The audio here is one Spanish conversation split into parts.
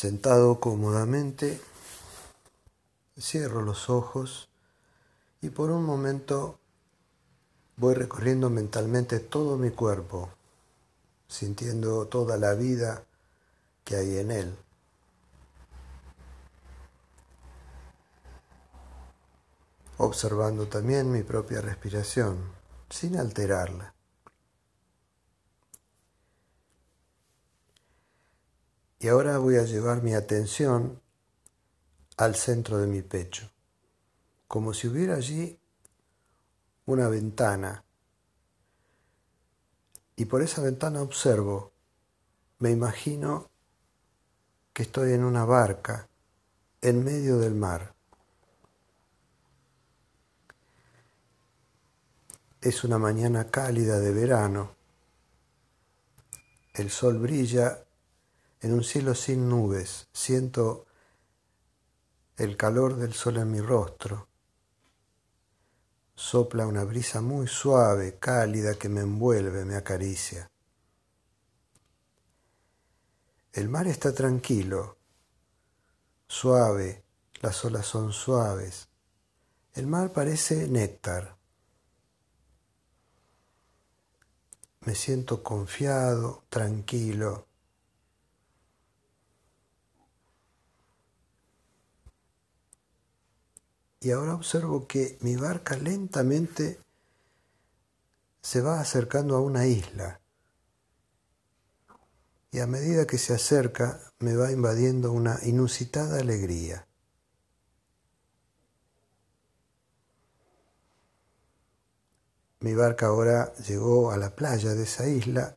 Sentado cómodamente, cierro los ojos y por un momento voy recorriendo mentalmente todo mi cuerpo, sintiendo toda la vida que hay en él. Observando también mi propia respiración, sin alterarla. Y ahora voy a llevar mi atención al centro de mi pecho, como si hubiera allí una ventana. Y por esa ventana observo, me imagino que estoy en una barca en medio del mar. Es una mañana cálida de verano. El sol brilla en un cielo sin nubes, siento el calor del sol en mi rostro. Sopla una brisa muy suave, cálida, que me envuelve, me acaricia. El mar está tranquilo, suave, las olas son suaves. El mar parece néctar. Me siento confiado, tranquilo. Y ahora observo que mi barca lentamente se va acercando a una isla y a medida que se acerca me va invadiendo una inusitada alegría. Mi barca ahora llegó a la playa de esa isla,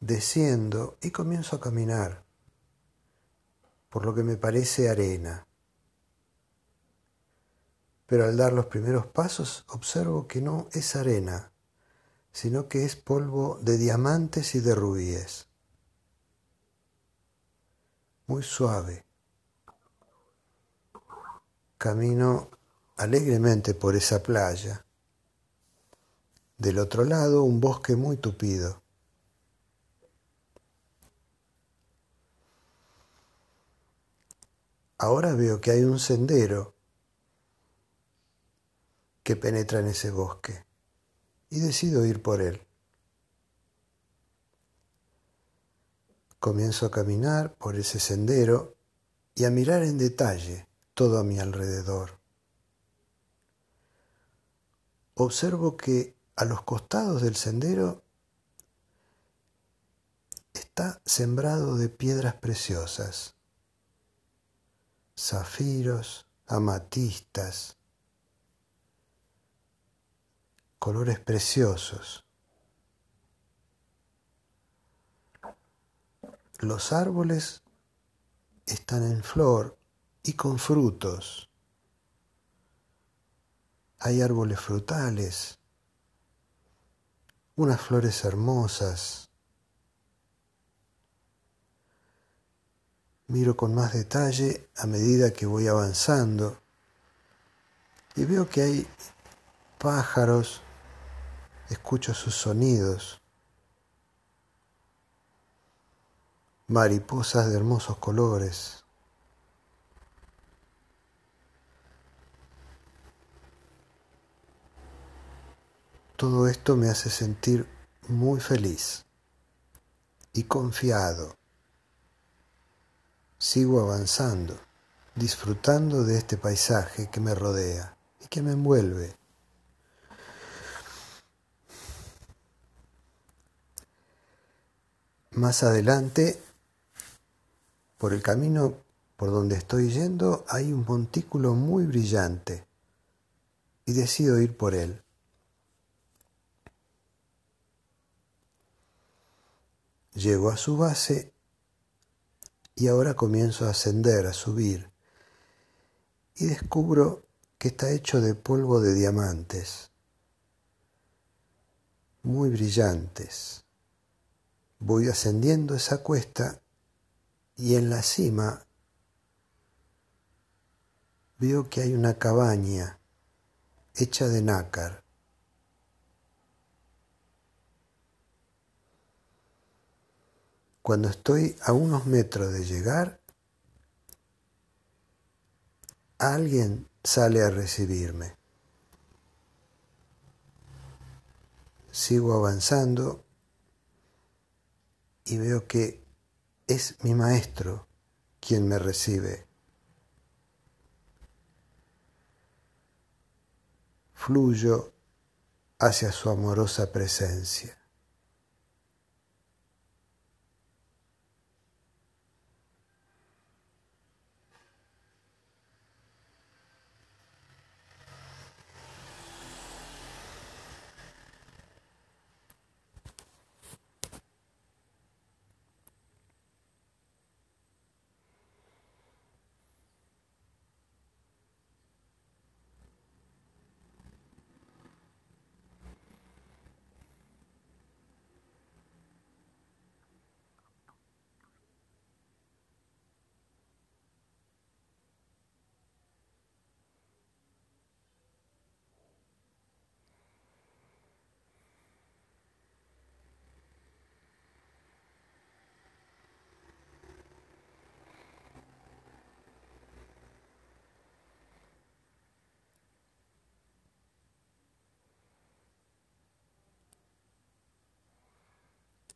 desciendo y comienzo a caminar por lo que me parece arena pero al dar los primeros pasos observo que no es arena, sino que es polvo de diamantes y de rubíes. Muy suave. Camino alegremente por esa playa. Del otro lado un bosque muy tupido. Ahora veo que hay un sendero que penetra en ese bosque y decido ir por él. Comienzo a caminar por ese sendero y a mirar en detalle todo a mi alrededor. Observo que a los costados del sendero está sembrado de piedras preciosas, zafiros, amatistas, colores preciosos. Los árboles están en flor y con frutos. Hay árboles frutales, unas flores hermosas. Miro con más detalle a medida que voy avanzando y veo que hay pájaros escucho sus sonidos, mariposas de hermosos colores. Todo esto me hace sentir muy feliz y confiado. Sigo avanzando, disfrutando de este paisaje que me rodea y que me envuelve. Más adelante, por el camino por donde estoy yendo, hay un montículo muy brillante y decido ir por él. Llego a su base y ahora comienzo a ascender, a subir, y descubro que está hecho de polvo de diamantes, muy brillantes. Voy ascendiendo esa cuesta y en la cima veo que hay una cabaña hecha de nácar. Cuando estoy a unos metros de llegar, alguien sale a recibirme. Sigo avanzando y veo que es mi maestro quien me recibe. Fluyo hacia su amorosa presencia.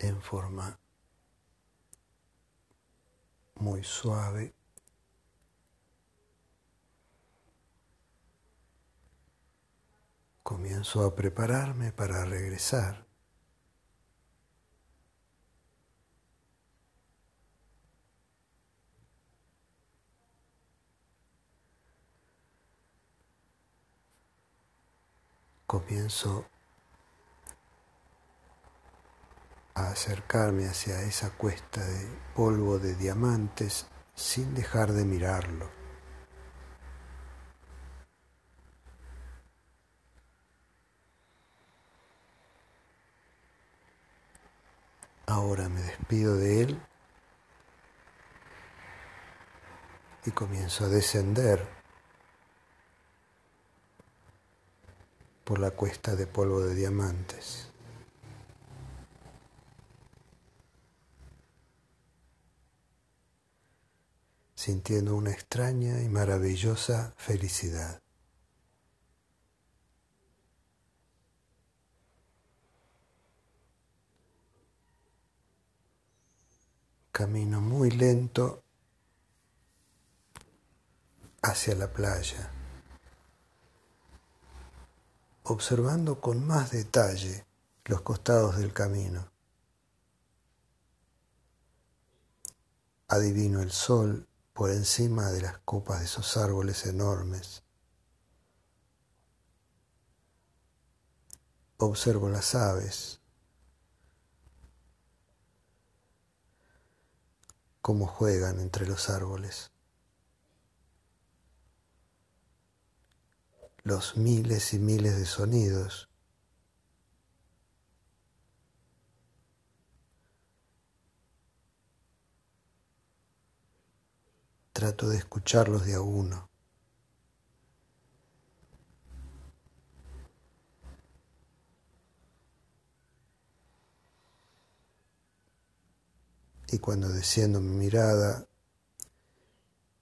En forma muy suave. Comienzo a prepararme para regresar. Comienzo acercarme hacia esa cuesta de polvo de diamantes sin dejar de mirarlo. Ahora me despido de él y comienzo a descender por la cuesta de polvo de diamantes. Sintiendo una extraña y maravillosa felicidad. Camino muy lento hacia la playa, observando con más detalle los costados del camino. Adivino el sol por encima de las copas de esos árboles enormes. Observo las aves, cómo juegan entre los árboles. Los miles y miles de sonidos trato de escucharlos de a uno. Y cuando desciendo mi mirada,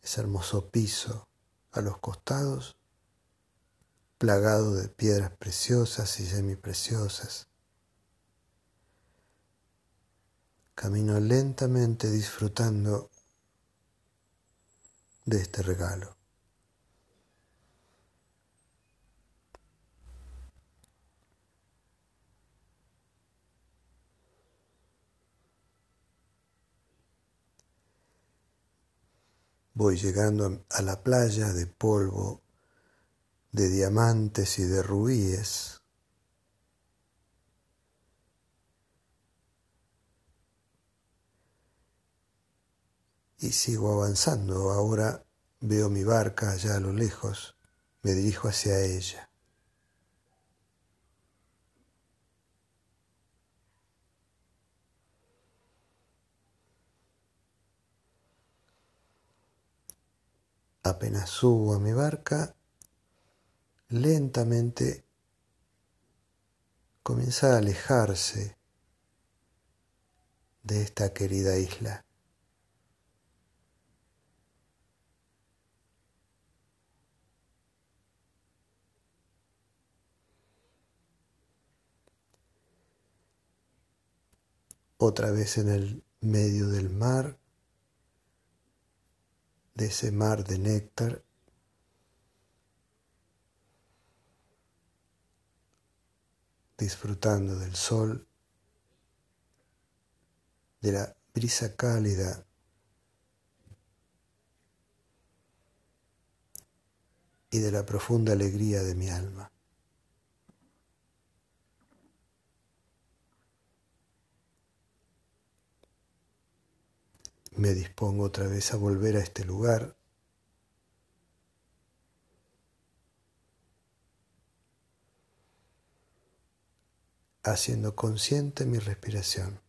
ese hermoso piso a los costados, plagado de piedras preciosas y semipreciosas. Camino lentamente disfrutando de este regalo. Voy llegando a la playa de polvo, de diamantes y de rubíes. Y sigo avanzando. Ahora veo mi barca allá a lo lejos, me dirijo hacia ella. Apenas subo a mi barca, lentamente comienza a alejarse de esta querida isla. Otra vez en el medio del mar, de ese mar de néctar, disfrutando del sol, de la brisa cálida y de la profunda alegría de mi alma. Me dispongo otra vez a volver a este lugar haciendo consciente mi respiración.